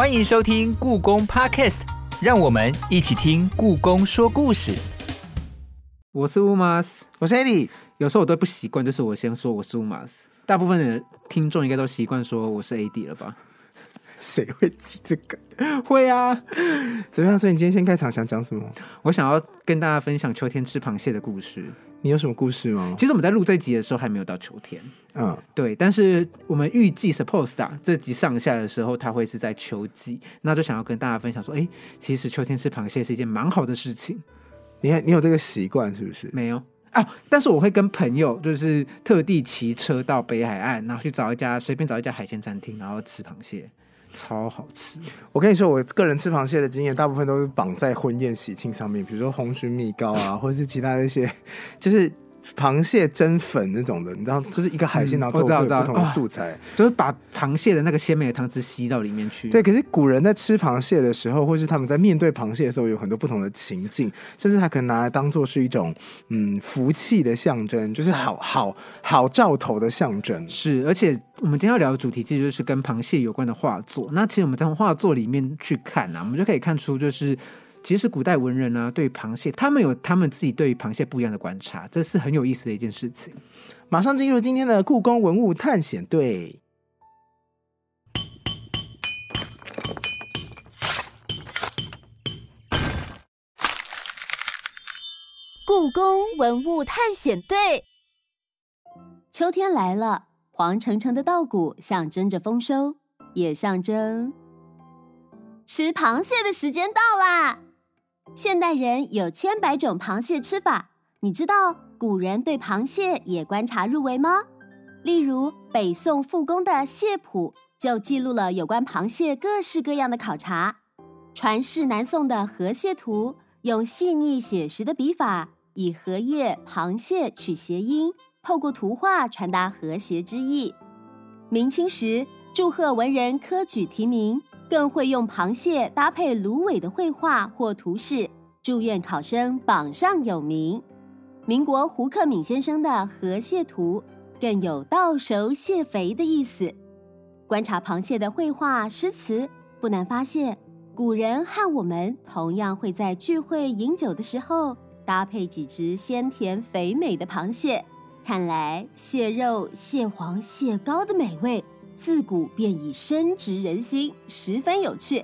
欢迎收听故宫 Podcast，让我们一起听故宫说故事。我是乌马斯，我是 Eddie。有时候我都不习惯，就是我先说我是乌马斯，大部分的听众应该都习惯说我是 AD 了吧？谁会记这个？会啊，怎么样？所以你今天先开场想讲什么？我想要跟大家分享秋天吃螃蟹的故事。你有什么故事吗？其实我们在录这集的时候还没有到秋天，嗯，对，但是我们预计 suppose 啊，这集上下的时候，它会是在秋季，那就想要跟大家分享说，哎，其实秋天吃螃蟹是一件蛮好的事情。你你有这个习惯是不是？没有啊，但是我会跟朋友就是特地骑车到北海岸，然后去找一家随便找一家海鲜餐厅，然后吃螃蟹。超好吃！我跟你说，我个人吃螃蟹的经验，大部分都是绑在婚宴喜庆上面，比如说红鲟米糕啊，或者是其他的一些，就是。螃蟹蒸粉那种的，你知道，就是一个海鲜，然后做不同的素材，就是把螃蟹的那个鲜美的汤汁吸到里面去。对，可是古人在吃螃蟹的时候，或是他们在面对螃蟹的时候，有很多不同的情境，甚至他可能拿来当做是一种嗯福气的象征，就是好好好兆头的象征。是，而且我们今天要聊的主题其实就是跟螃蟹有关的画作。那其实我们从画作里面去看啊，我们就可以看出就是。其实古代文人呢，对螃蟹，他们有他们自己对螃蟹不一样的观察，这是很有意思的一件事情。马上进入今天的故宫文物探险队。故宫文物探险队。秋天来了，黄澄澄的稻谷象征着丰收，也象征吃螃蟹的时间到啦。现代人有千百种螃蟹吃法，你知道古人对螃蟹也观察入微吗？例如北宋复工的《蟹谱》就记录了有关螃蟹各式各样的考察。传世南宋的《河蟹图》用细腻写实的笔法，以荷叶、螃蟹取谐音，透过图画传达和谐之意。明清时祝贺文人科举提名。更会用螃蟹搭配芦苇的绘画或图示，祝愿考生榜上有名。民国胡克敏先生的《河蟹图》更有到熟蟹肥的意思。观察螃蟹的绘画诗词，不难发现，古人和我们同样会在聚会饮酒的时候搭配几只鲜甜肥美的螃蟹。看来蟹肉、蟹黄、蟹膏的美味。自古便已深植人心，十分有趣。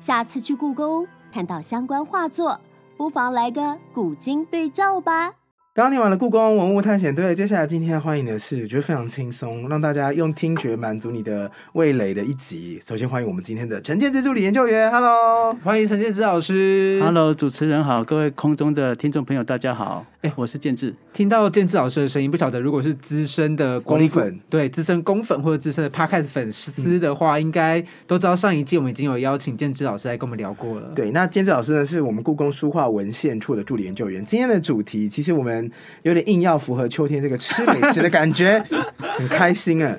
下次去故宫看到相关画作，不妨来个古今对照吧。刚听完了故宫文物探险队，接下来今天要欢迎的是，我觉得非常轻松，让大家用听觉满足你的味蕾的一集。首先欢迎我们今天的陈建之助理研究员，Hello，欢迎陈建之老师，Hello，主持人好，各位空中的听众朋友大家好，哎，我是建志。听到建志老师的声音，不晓得如果是资深的公粉，对资深公粉或者资深的 Podcast 粉丝的话，应该都知道上一季我们已经有邀请建志老师来跟我们聊过了。对，那建志老师呢，是我们故宫书画文献处的助理研究员。今天的主题，其实我们。有点硬要符合秋天这个吃美食的感觉，很开心啊！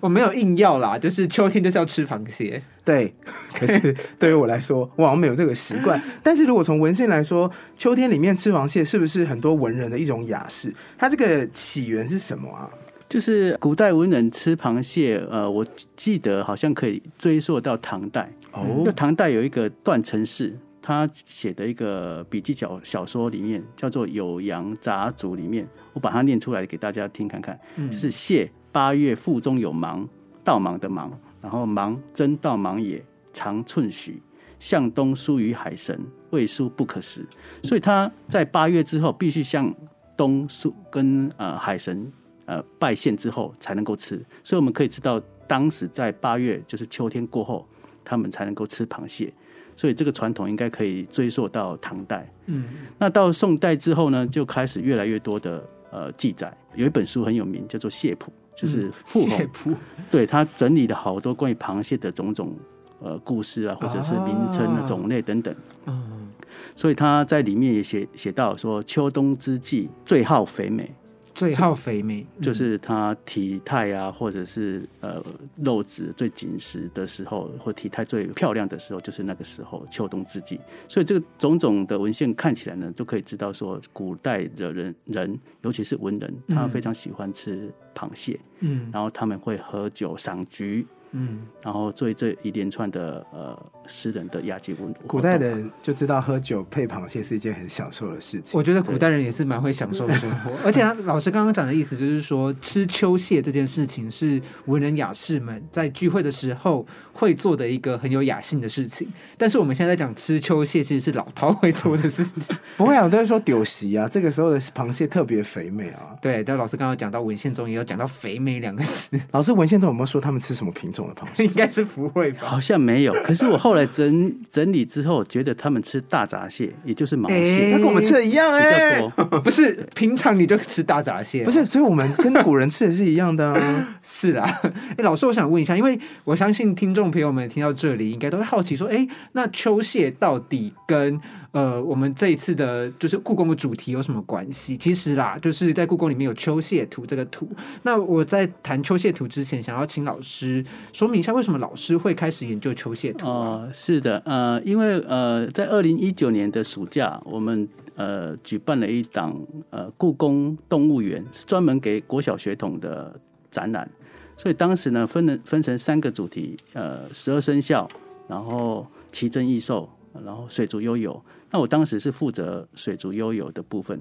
我没有硬要啦，就是秋天就是要吃螃蟹。对，可是 对于我来说，我好像没有这个习惯。但是如果从文献来说，秋天里面吃螃蟹是不是很多文人的一种雅事？它这个起源是什么啊？就是古代文人吃螃蟹，呃，我记得好像可以追溯到唐代哦。就唐代有一个段成式。他写的一个笔记小小说里面叫做《酉阳杂俎》里面，我把它念出来给大家听看看。就是蟹八月腹中有芒，道芒的芒，然后芒真道芒也，长寸许，向东输于海神，未输不可食。所以他在八月之后必须向东输跟呃海神呃拜献之后才能够吃。所以我们可以知道，当时在八月就是秋天过后，他们才能够吃螃蟹。所以这个传统应该可以追溯到唐代。嗯，那到宋代之后呢，就开始越来越多的呃记载。有一本书很有名，叫做《蟹谱》，就是蟹谱。对他整理了好多关于螃蟹的种种呃故事啊，或者是名称的种类等等。嗯，所以他在里面也写写到说，秋冬之际最好肥美。最好肥美，就是它体态啊，或者是呃肉质最紧实的时候，或体态最漂亮的时候，就是那个时候秋冬之际。所以这个种种的文献看起来呢，就可以知道说，古代的人人，尤其是文人，他非常喜欢吃螃蟹，嗯，然后他们会喝酒赏菊，嗯，然后做这一连串的呃诗人的雅集文。古代的人就知道喝酒配螃蟹是一件很享受的事情。我觉得古代人也是蛮会享受生活，而且老师刚刚讲的意思就是说，吃秋蟹这件事情是文人雅士们在聚会的时候会做的一个很有雅兴的事情。但是我们现在讲吃秋蟹，其实是老饕会做的事情。不会啊，都是说酒席啊，这个时候的螃蟹特别肥美啊。对，但老师刚刚讲到文献中也有讲到肥美两个字。老师文献中有没有说他们吃什么品种的螃蟹？应该是不会吧？好像没有。可是我后来整整理之后，觉得他们吃大闸蟹，也就是毛蟹，它跟我们吃的一样哎，比较多。不是平常你就吃大闸蟹？不是，所以我们跟古人吃的是一样的啊。是啦，哎，老师，我想问一下，因为我相信听众朋友们听到这里，应该都会好奇说，哎，那秋蟹到底跟呃我们这一次的就是故宫的主题有什么关系？其实啦，就是在故宫里面有秋蟹图这个图。那我在谈秋蟹图之前，想要请老师说明一下，为什么老师会开始研究秋蟹图？哦，是的，呃，因为呃，在二零一九年的暑假，我们呃举办了一档呃故宫动物园，是专门给国小学童的展览。所以当时呢，分了分成三个主题，呃，十二生肖，然后奇珍异兽，然后水族悠游。那我当时是负责水族悠游的部分。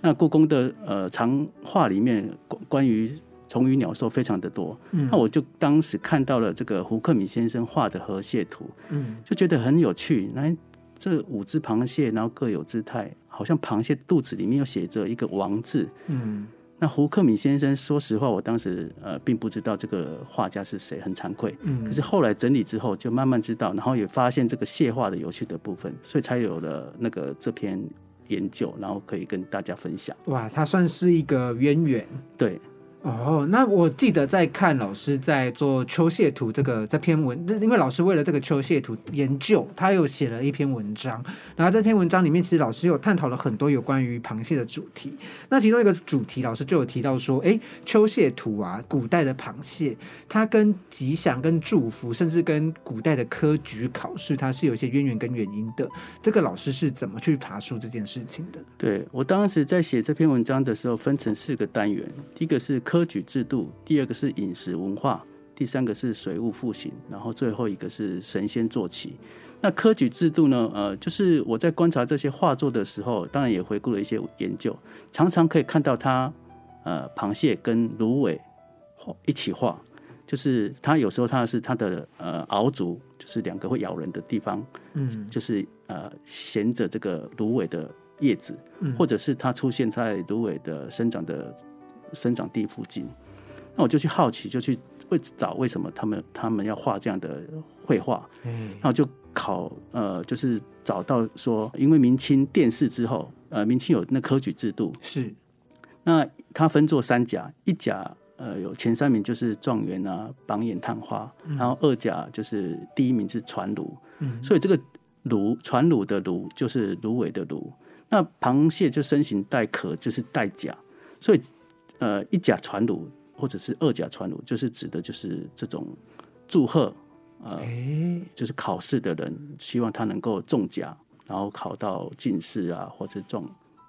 那故宫的呃长画里面关关于虫鱼鸟兽非常的多。那我就当时看到了这个胡克敏先生画的河蟹图，嗯，就觉得很有趣。那这五只螃蟹，然后各有姿态，好像螃蟹肚子里面又写着一个王字，嗯。那胡克敏先生，说实话，我当时呃并不知道这个画家是谁，很惭愧。嗯。可是后来整理之后，就慢慢知道，然后也发现这个蟹画的有趣的部分，所以才有了那个这篇研究，然后可以跟大家分享。哇，它算是一个渊源。对。哦，那我记得在看老师在做秋蟹图这个这篇文，因为老师为了这个秋蟹图研究，他又写了一篇文章。然后这篇文章里面，其实老师有探讨了很多有关于螃蟹的主题。那其中一个主题，老师就有提到说，哎，秋蟹图啊，古代的螃蟹，它跟吉祥、跟祝福，甚至跟古代的科举考试，它是有一些渊源跟原因的。这个老师是怎么去爬树这件事情的？对我当时在写这篇文章的时候，分成四个单元，第一个是。科举制度，第二个是饮食文化，第三个是水务复兴，然后最后一个是神仙坐骑。那科举制度呢？呃，就是我在观察这些画作的时候，当然也回顾了一些研究，常常可以看到它，呃，螃蟹跟芦苇一起画，就是它有时候它是它的呃螯足，就是两个会咬人的地方，嗯，就是呃衔着这个芦苇的叶子，或者是它出现在芦苇的生长的。生长地附近，那我就去好奇，就去为找为什么他们他们要画这样的绘画。嗯，那我就考呃，就是找到说，因为明清殿试之后，呃，明清有那科举制度，是。那它分作三甲，一甲呃有前三名就是状元啊、榜眼探花，然后二甲就是第一名是传儒，嗯，所以这个卢传卢的卢就是芦苇的芦，那螃蟹就身形带壳，就是带甲，所以。呃，一甲传鲁或者是二甲传鲁，就是指的就是这种祝贺，呃，就是考试的人希望他能够中甲，然后考到进士啊，或者状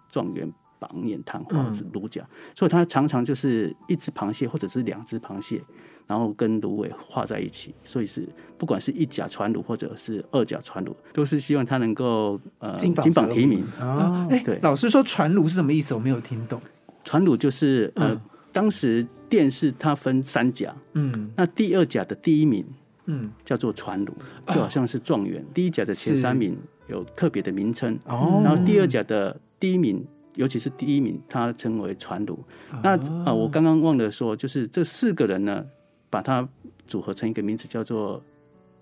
状元、榜眼、探花子、卢甲，所以他常常就是一只螃蟹或者是两只螃蟹，然后跟芦苇画在一起，所以是不管是一甲传鲁或者是二甲传鲁，都是希望他能够呃金榜题名啊。对，老师说传鲁是什么意思？我没有听懂。传鲁就是呃，当时殿试它分三甲，嗯，那第二甲的第一名，嗯，叫做传鲁，就好像是状元；第一甲的前三名有特别的名称，哦，然后第二甲的第一名，尤其是第一名，它称为传鲁。那啊，我刚刚忘了说，就是这四个人呢，把它组合成一个名字，叫做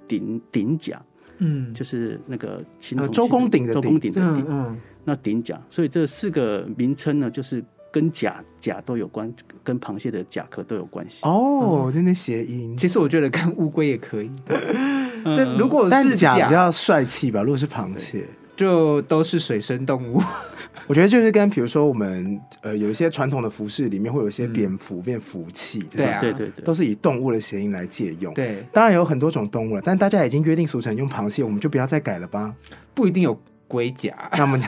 鼎鼎甲，嗯，就是那个周公鼎的周公鼎的鼎，嗯，那鼎甲，所以这四个名称呢，就是。跟甲甲都有关，跟螃蟹的甲壳都有关系。哦，真的谐音。其实我觉得跟乌龟也可以。但如果是甲比较帅气吧，如果是螃蟹，就都是水生动物。我觉得就是跟比如说我们呃有一些传统的服饰里面会有一些蝙蝠变福气，对啊，对对对，都是以动物的谐音来借用。对，当然有很多种动物了，但大家已经约定俗成用螃蟹，我们就不要再改了吧？不一定有。龟甲，那我们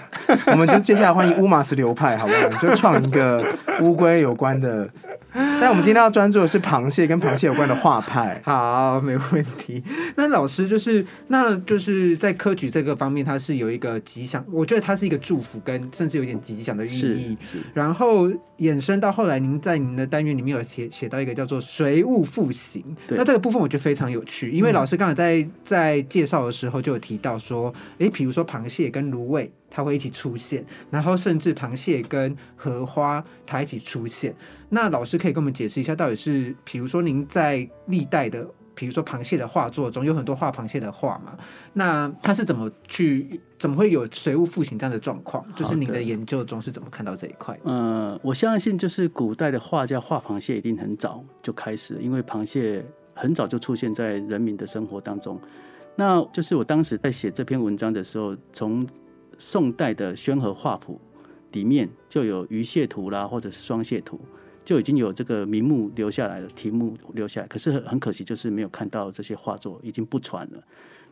我们就接下来欢迎乌马斯流派，好不好？就创一个乌龟有关的但我们今天要专注的是螃蟹跟螃蟹有关的画派。好，没问题。那老师就是，那就是在科举这个方面，它是有一个吉祥，我觉得它是一个祝福，跟甚至有点吉祥的寓意。然后衍生到后来，您在您的单元里面有写写到一个叫做“随物复形”。那这个部分我觉得非常有趣，因为老师刚才在在介绍的时候就有提到说，哎，比如说螃蟹跟芦苇。它会一起出现，然后甚至螃蟹跟荷花它一起出现。那老师可以跟我们解释一下，到底是，比如说您在历代的，比如说螃蟹的画作中，有很多画螃蟹的画嘛？那它是怎么去，怎么会有水物复形这样的状况？就是您的研究中是怎么看到这一块？呃，我相信就是古代的画家画螃蟹一定很早就开始，因为螃蟹很早就出现在人民的生活当中。那就是我当时在写这篇文章的时候，从宋代的宣和画谱里面就有鱼蟹图啦，或者是双蟹图，就已经有这个名目留下来了，题目留下来。可是很可惜，就是没有看到这些画作，已经不传了。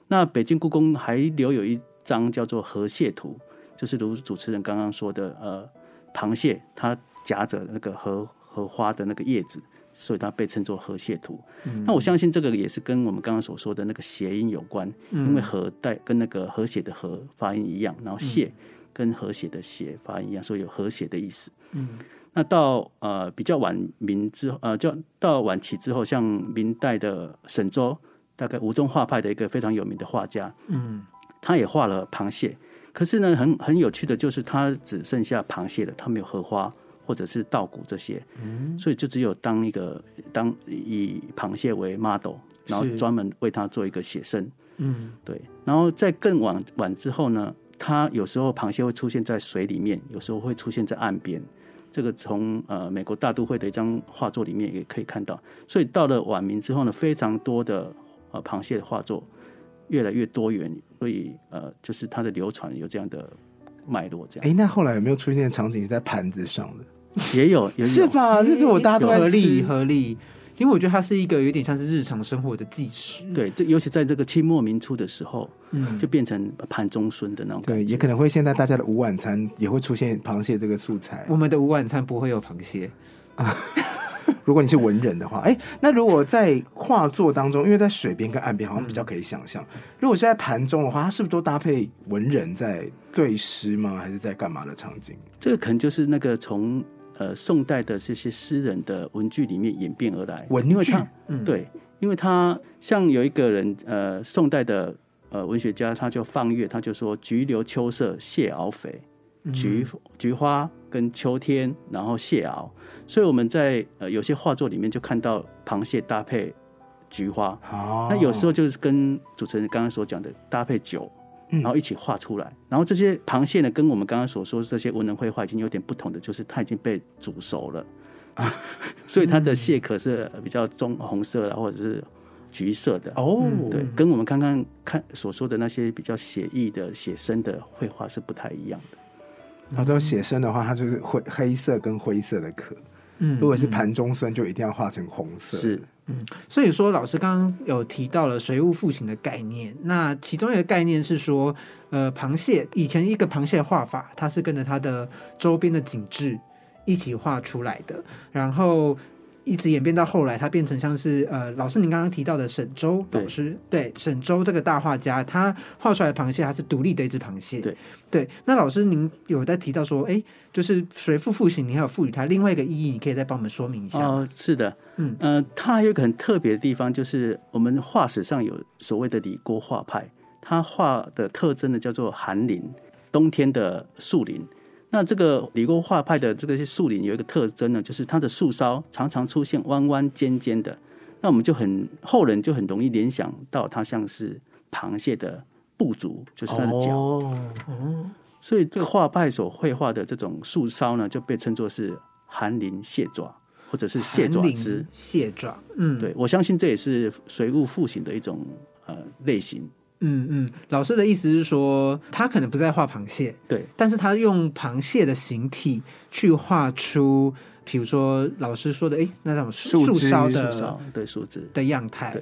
那北京故宫还留有一张叫做河蟹图，就是如主持人刚刚说的，呃，螃蟹它夹着那个荷荷花的那个叶子。所以它被称作河蟹图。那我相信这个也是跟我们刚刚所说的那个谐音有关，因为河带跟那个和谐的和发音一样，然后蟹跟和谐的谐发音一样，所以有和谐的意思。嗯，那到呃比较晚明之后，呃，就到晚期之后，像明代的沈周，大概吴中画派的一个非常有名的画家，嗯，他也画了螃蟹，可是呢，很很有趣的就是他只剩下螃蟹了，他没有荷花。或者是稻谷这些，所以就只有当一个当以螃蟹为 model，然后专门为它做一个写生。嗯，对。然后在更晚晚之后呢，它有时候螃蟹会出现在水里面，有时候会出现在岸边。这个从呃美国大都会的一张画作里面也可以看到。所以到了晚明之后呢，非常多的呃螃蟹的画作越来越多元，所以呃就是它的流传有这样的脉络。这样。哎，那后来有没有出现场景是在盘子上的？也有，也是吧？这是我大家都合力合力，因为我觉得它是一个有点像是日常生活的纪实。对，这尤其在这个清末明初的时候，嗯，就变成盘中孙的那种。对，也可能会现在大家的午晚餐也会出现螃蟹这个素材。我们的午晚餐不会有螃蟹啊。如果你是文人的话，哎，那如果在画作当中，因为在水边跟岸边好像比较可以想象。如果是在盘中的话，它是不是都搭配文人在对诗吗？还是在干嘛的场景？这个可能就是那个从。呃，宋代的这些诗人的文句里面演变而来，文句，对，因为他像有一个人，呃，宋代的呃文学家，他就放月，他就说“菊留秋色蟹螯肥”，菊菊花跟秋天，然后蟹螯，所以我们在呃有些画作里面就看到螃蟹搭配菊花，那有时候就是跟主持人刚刚所讲的搭配酒。然后一起画出来，然后这些螃蟹呢，跟我们刚刚所说这些文人绘画已经有点不同的，就是它已经被煮熟了，啊，所以它的蟹壳是比较棕红色的或者是橘色的哦，对，跟我们刚刚看所说的那些比较写意的写生的绘画是不太一样的。然后都写生的话，它就是灰黑色跟灰色的壳，嗯，如果是盘中生，就一定要画成红色。是。嗯，所以说老师刚刚有提到了水物复形的概念，那其中一个概念是说，呃，螃蟹以前一个螃蟹画法，它是跟着它的周边的景致一起画出来的，然后。一直演变到后来，它变成像是呃，老师您刚刚提到的沈周老师，对沈周这个大画家，他画出来的螃蟹，它是独立的一只螃蟹。对对，那老师您有在提到说，哎，就是随父复形，你还有赋予它另外一个意义，你可以再帮我们说明一下。哦，是的，嗯呃，它还有一个很特别的地方，就是我们画史上有所谓的李郭画派，他画的特征呢叫做寒林，冬天的树林。那这个李郭画派的这个树林有一个特征呢，就是它的树梢常常出现弯弯尖尖的，那我们就很后人就很容易联想到它像是螃蟹的步足，就是它的脚。哦，所以这个画派所绘画的这种树梢呢，就被称作是寒林蟹爪，或者是蟹爪枝。蟹爪，嗯，对我相信这也是随物复形的一种呃类型。嗯嗯，老师的意思是说，他可能不在画螃蟹，对，但是他用螃蟹的形体去画出，比如说老师说的，哎，那种树梢的对树枝。的样态，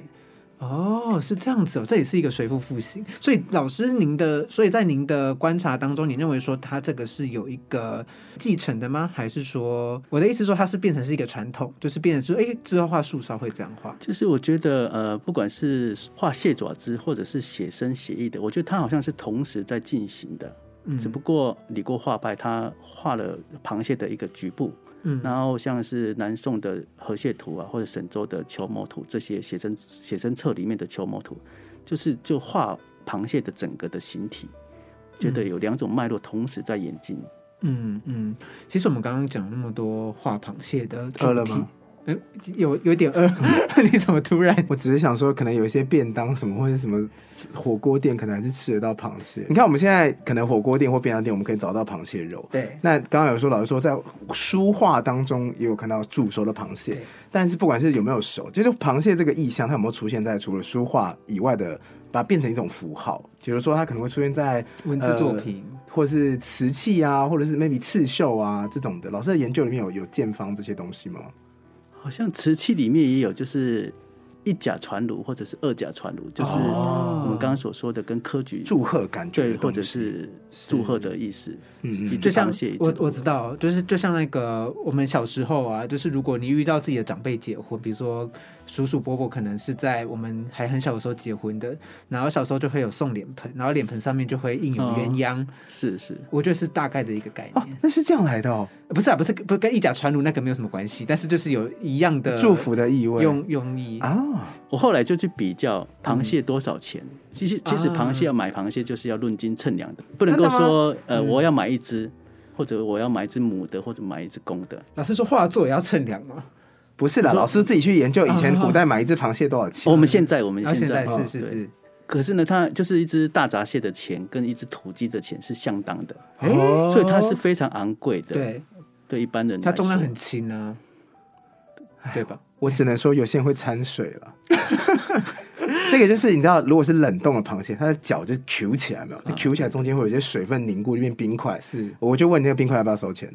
哦，是这样子哦，这也是一个随父复兴。所以老师您的，所以在您的观察当中，你认为说他这个是有一个继承的吗？还是说我的意思说它是变成是一个传统，就是变成说，哎，之后画树梢会这样画？就是我觉得，呃，不管是画蟹爪子或者是写生写意的，我觉得它好像是同时在进行的。嗯，只不过李过画派他画了螃蟹的一个局部。嗯，然后像是南宋的河蟹图啊，或者沈周的球模图这些写真写真册里面的球模图，就是就画螃蟹的整个的形体，觉得有两种脉络同时在演进。嗯嗯，其实我们刚刚讲那么多画螃蟹的主题。有有点饿，你怎么突然？我只是想说，可能有一些便当什么或者什么火锅店，可能还是吃得到螃蟹。你看我们现在可能火锅店或便当店，我们可以找到螃蟹肉。对。那刚刚有说老师说，在书画当中也有看到煮熟的螃蟹，但是不管是有没有熟，就是螃蟹这个意象，它有没有出现在除了书画以外的，把它变成一种符号？比如说，它可能会出现在文字作品，或者是瓷器啊，或者是 maybe 刺绣啊这种的。老师的研究里面有有见方这些东西吗？好像瓷器里面也有，就是一甲传炉或者是二甲传炉，就是我们刚刚所说的跟科举祝贺感觉，对，或者是祝贺的意思。嗯，就像我我知道，就是就像那个我们小时候啊，就是如果你遇到自己的长辈结婚，比如说。叔叔伯伯可能是在我们还很小的时候结婚的，然后小时候就会有送脸盆，然后脸盆上面就会印有鸳鸯，是是，我觉得是大概的一个概念。那是这样来的哦，不是啊，不是不是跟一甲传炉那个没有什么关系，但是就是有一样的祝福的意味，用用意啊。我后来就去比较螃蟹多少钱，其实其实螃蟹要买螃蟹就是要论斤称量的，不能够说呃我要买一只，或者我要买一只母的，或者买一只公的。老师说画作也要称量吗？不是的，老师自己去研究以前古代买一只螃蟹多少钱。我们现在我们现在是是是，可是呢，它就是一只大闸蟹的钱跟一只土鸡的钱是相当的，所以它是非常昂贵的。对，对一般人，它重量很轻啊，对吧？我只能说有些人会掺水了。这个就是你知道，如果是冷冻的螃蟹，它的脚就 Q 起来没有？Q 起来中间会有一些水分凝固，变冰块。是，我就问那个冰块要不要收钱？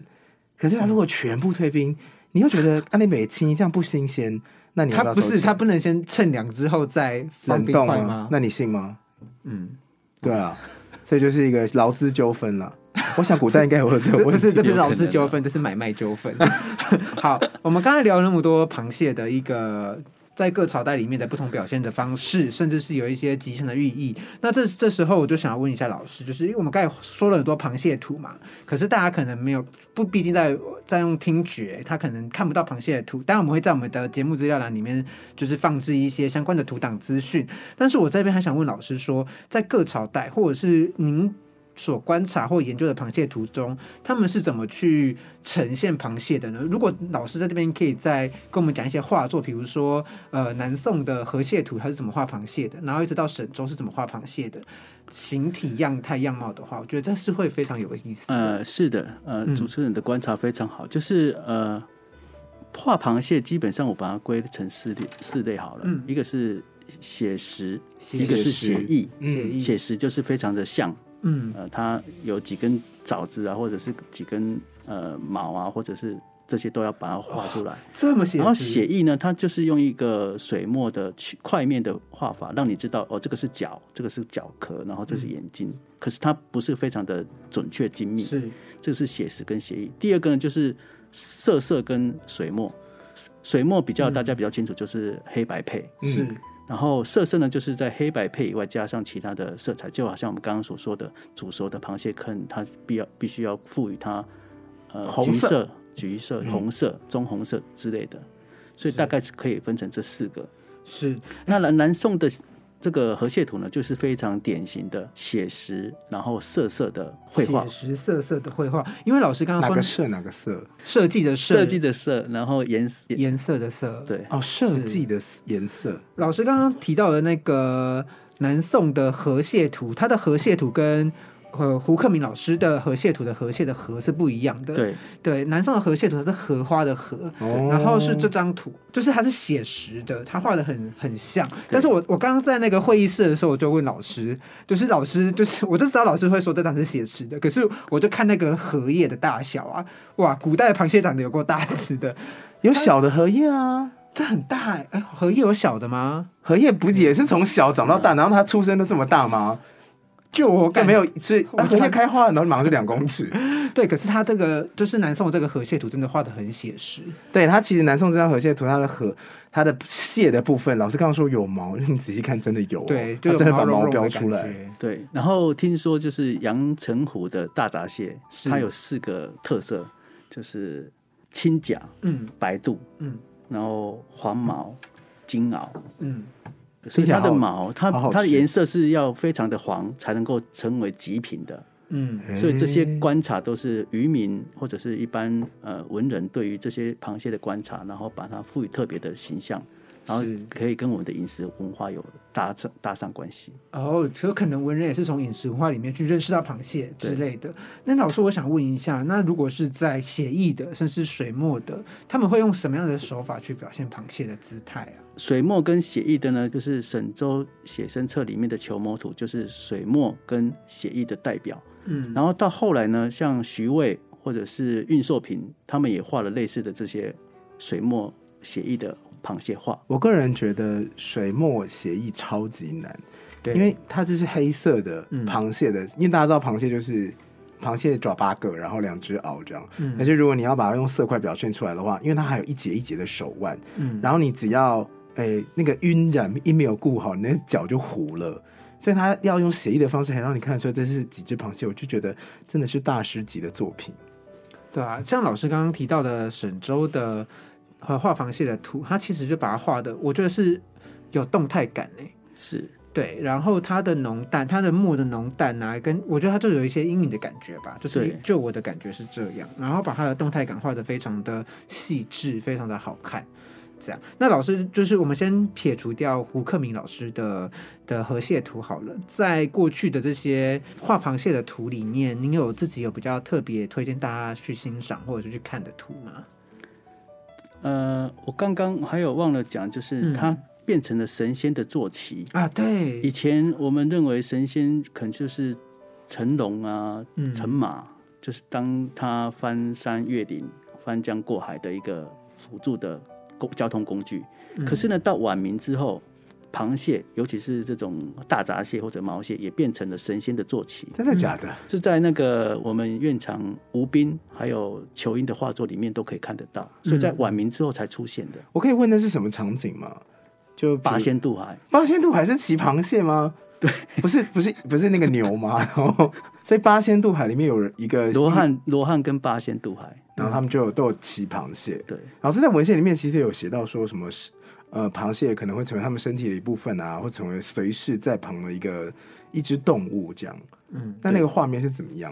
可是它如果全部退冰。你又觉得安利美清这样不新鲜？那你他不是他不能先称量之后再冷冻吗？那你信吗？嗯，对啊，这就是一个劳资纠纷了。我想古代应该有这个，不是这不是劳资纠纷，这是买卖纠纷。好，我们刚才聊了那么多螃蟹的一个。在各朝代里面的不同表现的方式，甚至是有一些集成的寓意。那这这时候我就想要问一下老师，就是因为我们刚才说了很多螃蟹图嘛，可是大家可能没有不，毕竟在在用听觉，他可能看不到螃蟹的图。当然我们会在我们的节目资料栏里面就是放置一些相关的图档资讯。但是我这边还想问老师说，在各朝代或者是您。所观察或研究的螃蟹图中，他们是怎么去呈现螃蟹的呢？如果老师在这边可以再跟我们讲一些画作，比如说呃南宋的河蟹图，它是怎么画螃蟹的，然后一直到沈周是怎么画螃蟹的？形体样态样貌的话，我觉得这是会非常有意思。呃，是的，呃，主持人的观察非常好，就是呃画螃蟹基本上我把它归成四类，四类好了，一个是写实，一个是写意，写意。写实就是非常的像。嗯，呃，它有几根爪子啊，或者是几根呃毛啊，或者是这些都要把它画出来。这么写，然后写意呢，它就是用一个水墨的块面的画法，让你知道哦，这个是脚，这个是脚壳，然后这是眼睛。可是它不是非常的准确精密。是，这个是写实跟写意。第二个呢，就是色色跟水墨，水墨比较大家比较清楚，就是黑白配。是。然后色色呢，就是在黑白配以外加上其他的色彩，就好像我们刚刚所说的煮熟的螃蟹坑，它必要必须要赋予它呃橘色、橘色、红色、棕红色之类的，所以大概是可以分成这四个。是那南南宋的。这个河蟹图呢，就是非常典型的写实，然后色色的绘画。写实色色的绘画，因为老师刚刚说哪个色哪个色？设计的设计的色，然后颜颜色的色。对哦，设计的颜色。老师刚刚提到的那个南宋的河蟹图，它的河蟹图跟。和胡克明老师的河蟹图的河蟹的河是不一样的。对对，南宋的河蟹图它是荷花的荷，然后是这张图，就是它是写实的，他画的很很像。但是我我刚刚在那个会议室的时候，我就问老师，就是老师就是我就知道老师会说这张是写实的，可是我就看那个荷叶的大小啊，哇，古代的螃蟹长得有够大只的，有小的荷叶啊。这很大哎，荷叶有小的吗？荷叶不也是从小长到大，然后它出生都这么大吗？就我感没有，所以荷叶开花，然后马上就两公尺。对，可是它这个就是南宋这个河蟹图，真的画的很写实。对，它其实南宋这张河蟹图，它的河它的蟹的部分，老师刚刚说有毛，你仔细看，真的有。对，就真的把毛标出来。对，然后听说就是阳澄湖的大闸蟹，它有四个特色，就是青甲、嗯，白肚，嗯，然后黄毛、金螯，嗯。所以它的毛，它它的颜色是要非常的黄，才能够成为极品的。嗯，所以这些观察都是渔民或者是一般呃文人对于这些螃蟹的观察，然后把它赋予特别的形象。然后可以跟我们的饮食文化有搭上搭上关系。哦，所以可能文人也是从饮食文化里面去认识到螃蟹之类的。那老师，我想问一下，那如果是在写意的，甚至水墨的，他们会用什么样的手法去表现螃蟹的姿态啊？水墨跟写意的呢，就是沈周写生册里面的求魔图，就是水墨跟写意的代表。嗯，然后到后来呢，像徐渭或者是运寿平，他们也画了类似的这些水墨写意的。螃蟹画，我个人觉得水墨写意超级难，对，因为它这是黑色的螃蟹的，因为大家知道螃蟹就是螃蟹爪八个，然后两只螯这样，嗯。而且如果你要把它用色块表现出来的话，因为它还有一节一节的手腕，嗯，然后你只要诶那个晕染一没有顾好，你的脚就糊了，所以他要用写意的方式，还让你看得出来这是几只螃蟹，我就觉得真的是大师级的作品，对啊，像老师刚刚提到的沈周的。和画螃蟹的图，它其实就把它画的，我觉得是有动态感诶，是对。然后它的浓淡，它的墨的浓淡啊，跟我觉得它就有一些阴影的感觉吧，就是就我的感觉是这样。然后把它的动态感画的非常的细致，非常的好看。这样，那老师就是我们先撇除掉胡克明老师的的河蟹图好了，在过去的这些画螃蟹的图里面，您有自己有比较特别推荐大家去欣赏或者是去看的图吗？呃，我刚刚还有忘了讲，就是它变成了神仙的坐骑啊。对，以前我们认为神仙可能就是乘龙啊、乘马，就是当他翻山越岭、翻江过海的一个辅助的公交通工具。可是呢，到晚明之后。螃蟹，尤其是这种大闸蟹或者毛蟹，也变成了神仙的坐骑。真的假的？是在那个我们院长吴斌还有裘英的画作里面都可以看得到，所以在晚明之后才出现的。我可以问的是什么场景吗？就八仙渡海。八仙渡海是骑螃蟹吗？对，不是，不是，不是那个牛吗？然后，所以八仙渡海里面有一个罗汉，罗汉跟八仙渡海，然后他们就有都有骑螃蟹。对，老师在文献里面其实有写到说什么是。呃，螃蟹可能会成为他们身体的一部分啊，或成为随侍在旁的一个一只动物这样。嗯，那那个画面是怎么样？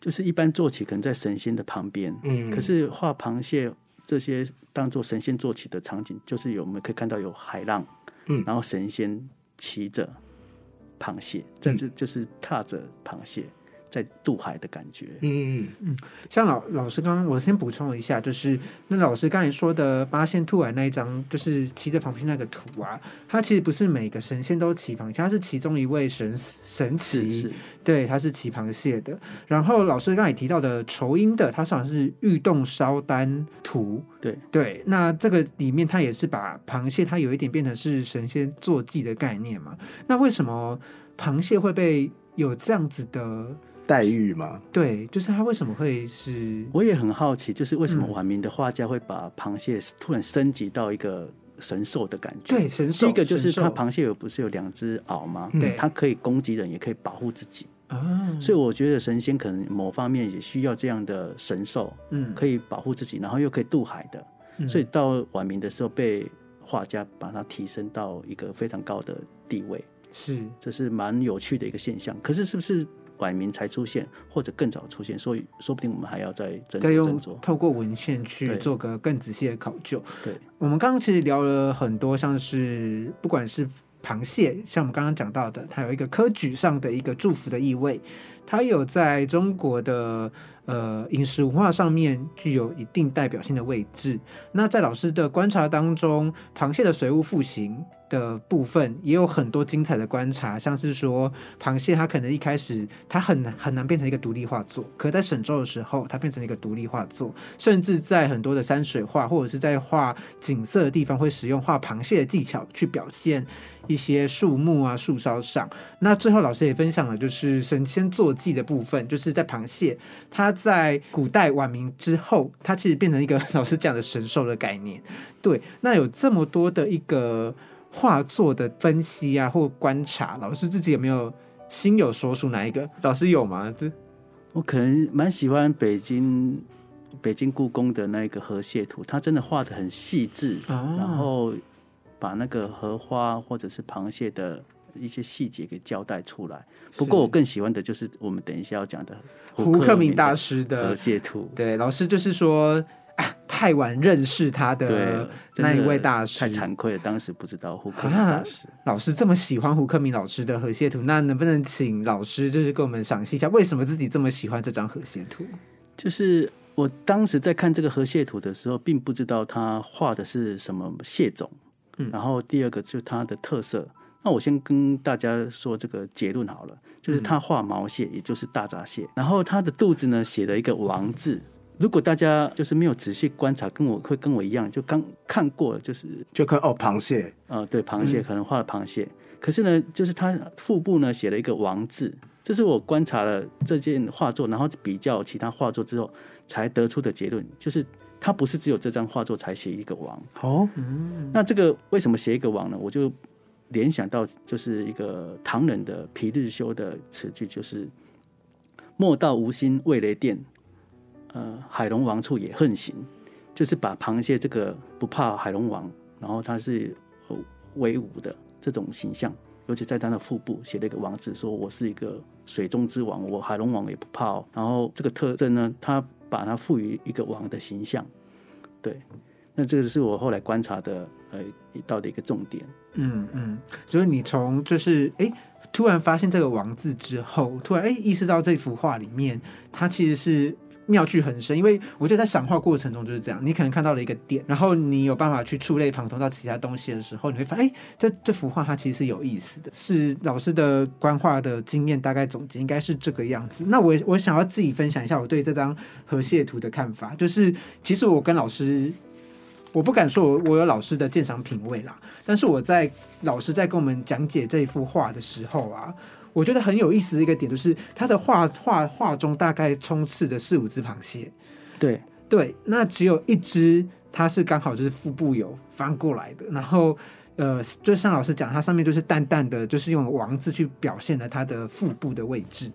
就是一般坐骑可能在神仙的旁边，嗯，可是画螃蟹这些当做神仙坐骑的场景，就是有我们可以看到有海浪，嗯，然后神仙骑着螃蟹，甚至就是踏着螃蟹。在渡海的感觉，嗯嗯嗯，像老老师刚刚我先补充一下，就是那老师刚才说的八仙渡海那一张，就是骑着旁边那个图啊，它其实不是每个神仙都骑螃蟹，它是其中一位神神骑，对，它是骑螃蟹的。然后老师刚才提到的仇英的，它好像是玉洞烧丹图，对对，那这个里面它也是把螃蟹，它有一点变成是神仙坐骑的概念嘛？那为什么螃蟹会被有这样子的？待遇吗？对，就是他为什么会是？我也很好奇，就是为什么晚明的画家会把螃蟹突然升级到一个神兽的感觉？对，神兽。第一个就是它螃蟹有不是有两只螯吗？对，它可以攻击人，也可以保护自己啊。所以我觉得神仙可能某方面也需要这样的神兽，嗯，可以保护自己，然后又可以渡海的。所以到晚明的时候，被画家把它提升到一个非常高的地位。是，这是蛮有趣的一个现象。可是是不是？晚明才出现，或者更早出现，所以说不定我们还要再斟酌斟酌，透过文献去做个更仔细的考究。对，我们刚刚其实聊了很多，像是不管是螃蟹，像我们刚刚讲到的，它有一个科举上的一个祝福的意味。它有在中国的呃饮食文化上面具有一定代表性的位置。那在老师的观察当中，螃蟹的水物复形。的部分也有很多精彩的观察，像是说螃蟹它可能一开始它很难很难变成一个独立画作，可在沈周的时候它变成了一个独立画作，甚至在很多的山水画或者是在画景色的地方会使用画螃蟹的技巧去表现一些树木啊树梢上。那最后老师也分享了就是神仙坐骑的部分，就是在螃蟹它在古代晚明之后，它其实变成一个 老师讲的神兽的概念。对，那有这么多的一个。画作的分析啊，或观察，老师自己有没有心有所属？哪一个老师有吗？这我可能蛮喜欢北京北京故宫的那个河蟹图，它真的画的很细致，然后把那个荷花或者是螃蟹的一些细节给交代出来。不过我更喜欢的就是我们等一下要讲的胡克明大师的河蟹图。对，老师就是说。太晚认识他的那一位大师，太惭愧了，当时不知道胡克明大师。老师这么喜欢胡克明老师的河蟹图，那能不能请老师就是给我们赏析一下，为什么自己这么喜欢这张河蟹图？就是我当时在看这个河蟹图的时候，并不知道他画的是什么蟹种。嗯，然后第二个就是它的特色。那我先跟大家说这个结论好了，就是他画毛蟹，也就是大闸蟹，然后他的肚子呢写了一个王字。如果大家就是没有仔细观察，跟我会跟我一样，就刚看过，就是。就看哦，螃蟹，呃，对，螃蟹可能画了螃蟹，可是呢，就是它腹部呢写了一个王字，这是我观察了这件画作，然后比较其他画作之后才得出的结论，就是它不是只有这张画作才写一个王。哦，那这个为什么写一个王呢？我就联想到就是一个唐人的皮日休的词句，就是莫道无心为雷电。呃，海龙王处也横行，就是把螃蟹这个不怕海龙王，然后它是威武的这种形象，尤其在它的腹部写了一个王字，说我是一个水中之王，我海龙王也不怕。然后这个特征呢，他把它赋予一个王的形象。对，那这个是我后来观察的呃到的一个重点。嗯嗯，就是你从就是哎，突然发现这个王字之后，突然哎意识到这幅画里面它其实是。妙趣很深，因为我觉得在赏画过程中就是这样，你可能看到了一个点，然后你有办法去触类旁通到其他东西的时候，你会发现，哎，这这幅画它其实是有意思的。是老师的观画的经验大概总结应该是这个样子。那我我想要自己分享一下我对这张河蟹图的看法，就是其实我跟老师，我不敢说我我有老师的鉴赏品味啦，但是我在老师在跟我们讲解这一幅画的时候啊。我觉得很有意思的一个点，就是他的画画画中大概充斥着四五只螃蟹，对对，那只有一只，它是刚好就是腹部有翻过来的，然后呃，就像老师讲，它上面就是淡淡的，就是用王字去表现了它的腹部的位置。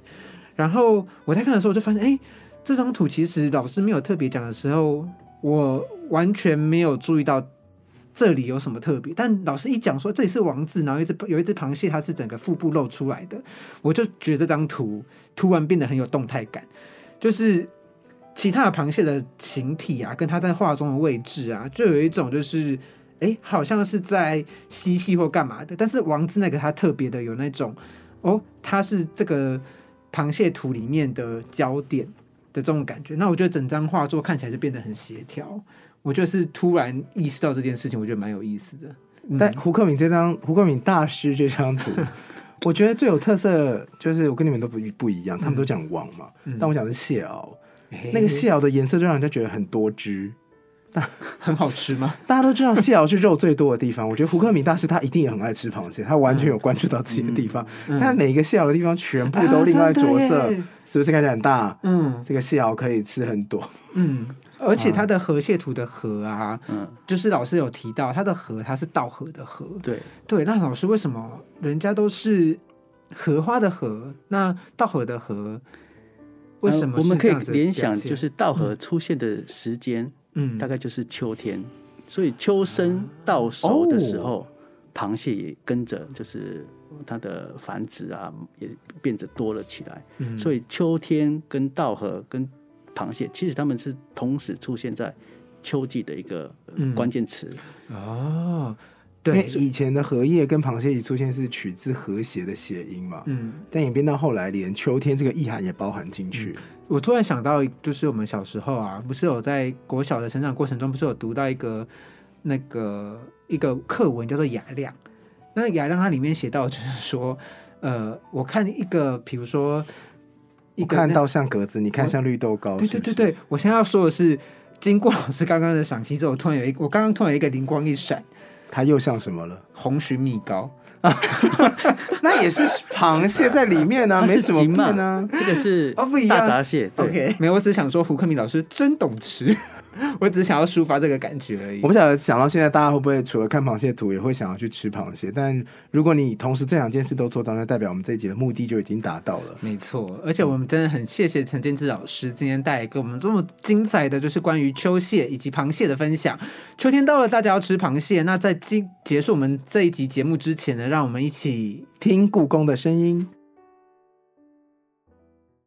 然后我在看的时候，我就发现，哎，这张图其实老师没有特别讲的时候，我完全没有注意到。这里有什么特别？但老师一讲说这里是王字，然后一只有一只螃蟹，它是整个腹部露出来的，我就觉得这张图突然变得很有动态感。就是其他的螃蟹的形体啊，跟它在画中的位置啊，就有一种就是哎，好像是在嬉戏或干嘛的。但是王字那个它特别的有那种哦，它是这个螃蟹图里面的焦点的这种感觉。那我觉得整张画作看起来就变得很协调。我就是突然意识到这件事情，我觉得蛮有意思的。但胡克敏这张胡克敏大师这张图，我觉得最有特色就是我跟你们都不不一样，他们都讲王嘛，但我讲的是蟹螯，那个蟹螯的颜色就让人家觉得很多汁，那很好吃吗？大家都知道蟹螯是肉最多的地方，我觉得胡克敏大师他一定也很爱吃螃蟹，他完全有关注到自己的地方，他每一个蟹螯的地方全部都另外着色，是不是看起来很大？嗯，这个蟹螯可以吃很多，嗯。而且它的河蟹图的河啊，嗯，就是老师有提到，它的河它是稻荷的河，对对。那老师为什么人家都是荷花的荷，那稻荷的河为什么？我们可以联想，就是稻荷出现的时间，嗯，大概就是秋天，所以秋生到熟的时候，螃蟹也跟着就是它的繁殖啊，也变得多了起来。嗯。所以秋天跟稻荷跟螃蟹其实它们是同时出现在秋季的一个关键词。哦。对因为以前的荷叶跟螃蟹一起出现是取自和谐的谐音嘛，嗯，但演变到后来，连秋天这个意涵也包含进去。我突然想到，就是我们小时候啊，不是有在国小的成长过程中，不是有读到一个那个一个课文叫做《雅量》。那《雅量》它里面写到，就是说，呃，我看一个，比如说一个看到像格子，你看像绿豆糕，对是是对对对，我现在要说的是，经过老师刚刚的赏析之后，我突然有一，我刚刚突然有一个灵光一闪，它又像什么了？红鲟蜜糕。那也是螃蟹在里面呢、它没什么变啊。这个是哦不一样。大闸蟹，对。OK，没有，我只想说胡克明老师真懂吃，我只是想要抒发这个感觉而已我。不晓得想到现在，大家会不会除了看螃蟹图，也会想要去吃螃蟹？但如果你同时这两件事都做到，那代表我们这一集的目的就已经达到了。没错，而且我们真的很谢谢陈建志老师今天带来给我们这么精彩的，就是关于秋蟹以及螃蟹的分享。秋天到了，大家要吃螃蟹。那在今结束我们这一集节目之前呢，让我们一起听故宫的声音，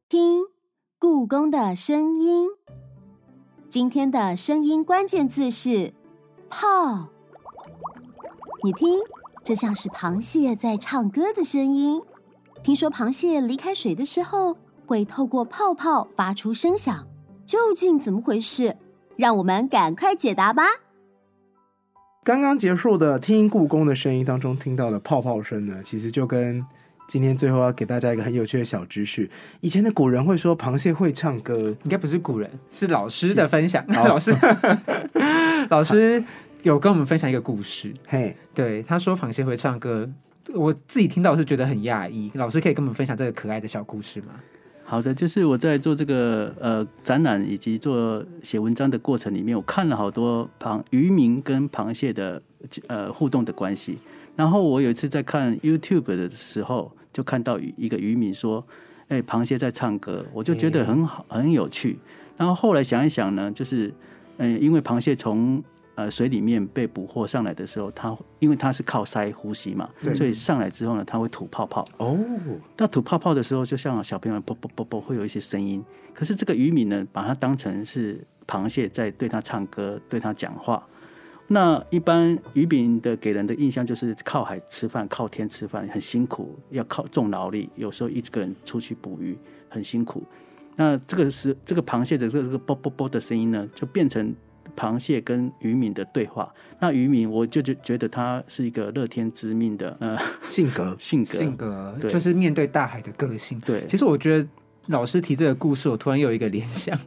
听故宫的声音。今天的声音关键字是“泡”。你听，这像是螃蟹在唱歌的声音。听说螃蟹离开水的时候会透过泡泡发出声响，究竟怎么回事？让我们赶快解答吧。刚刚结束的听故宫的声音当中听到的泡泡声呢，其实就跟今天最后要给大家一个很有趣的小知识。以前的古人会说螃蟹会唱歌，应该不是古人，是老师的分享。老师，老师有跟我们分享一个故事。嘿，对，他说螃蟹会唱歌，我自己听到是觉得很讶异。老师可以跟我们分享这个可爱的小故事吗？好的，就是我在做这个呃展览以及做写文章的过程里面，我看了好多螃渔民跟螃蟹的呃互动的关系。然后我有一次在看 YouTube 的时候，就看到一个渔民说：“哎，螃蟹在唱歌。”我就觉得很好，很有趣。然后后来想一想呢，就是嗯、呃因为螃蟹从呃水里面被捕获上来的时候，它因为它是靠鳃呼吸嘛，所以上来之后呢，它会吐泡泡。哦，那吐泡泡的时候，就像小朋友啵啵啵啵会有一些声音。可是这个渔民呢，把它当成是螃蟹在对它唱歌、对它讲话。那一般渔民的给人的印象就是靠海吃饭、靠天吃饭，很辛苦，要靠重劳力，有时候一个人出去捕鱼很辛苦。那这个是这个螃蟹的这个这个啵啵啵的声音呢，就变成螃蟹跟渔民的对话。那渔民我就就觉得他是一个乐天知命的呃性格 性格，性格对就是面对大海的个性。对，其实我觉得老师提这个故事，我突然有一个联想，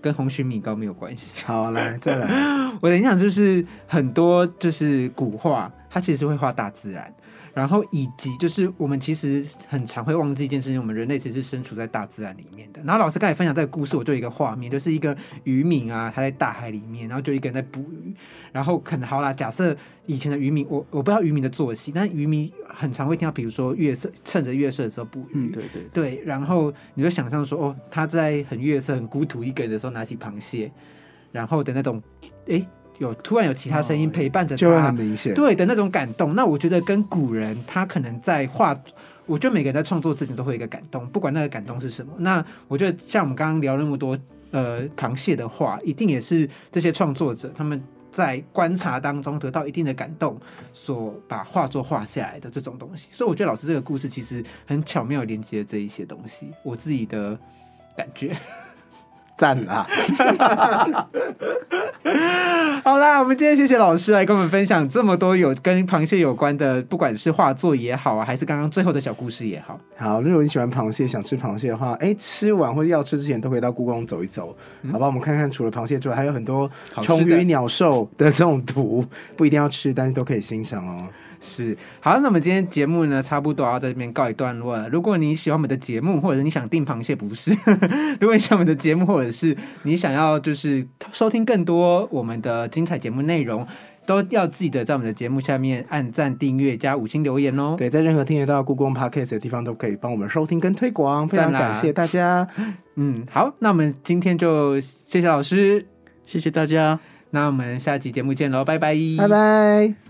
跟红曲米糕没有关系。好，来再来，我的印象就是很多就是古画，它其实会画大自然，然后以及就是我们其实很常会忘记一件事情，我们人类其实是身处在大自然里面的。然后老师刚才分享这个故事，我就有一个画面，就是一个渔民啊，他在大海里面，然后就一个人在捕鱼，然后可能好啦，假设以前的渔民，我我不知道渔民的作息，但渔民很常会听到，比如说月色，趁着月色的时候捕鱼，嗯，对对。对，然后你就想象说，哦，他在很月色、很孤独一个人的时候，拿起螃蟹，然后的那种，诶，有突然有其他声音哦陪伴着就会很，明显。对的那种感动。那我觉得跟古人他可能在画，我觉得每个人在创作之前都会有一个感动，不管那个感动是什么。那我觉得像我们刚刚聊那么多，呃，螃蟹的话，一定也是这些创作者他们。在观察当中得到一定的感动，所把画作画下来的这种东西，所以我觉得老师这个故事其实很巧妙连接了这一些东西，我自己的感觉。赞啊！好啦，我们今天谢谢老师来跟我们分享这么多有跟螃蟹有关的，不管是画作也好啊，还是刚刚最后的小故事也好。好，如果你喜欢螃蟹，想吃螃蟹的话，哎，吃完或者要吃之前，都可以到故宫走一走，好吧？我们看看除了螃蟹之外，还有很多虫鱼、鸟兽的这种图，不一定要吃，但是都可以欣赏哦。是，好，那我们今天节目呢，差不多要在这边告一段落了。如果你喜欢我们的节目，或者是你想订螃蟹，不是？如果你喜欢我们的节目，或者是你想要就是收听更多我们的精彩节目内容，都要记得在我们的节目下面按赞、订阅、加五星留言哦。对，在任何听得到故宫 Podcast 的地方，都可以帮我们收听跟推广，非常感谢大家。嗯，好，那我们今天就谢谢老师，谢谢大家。那我们下期节目见喽，拜拜，拜拜。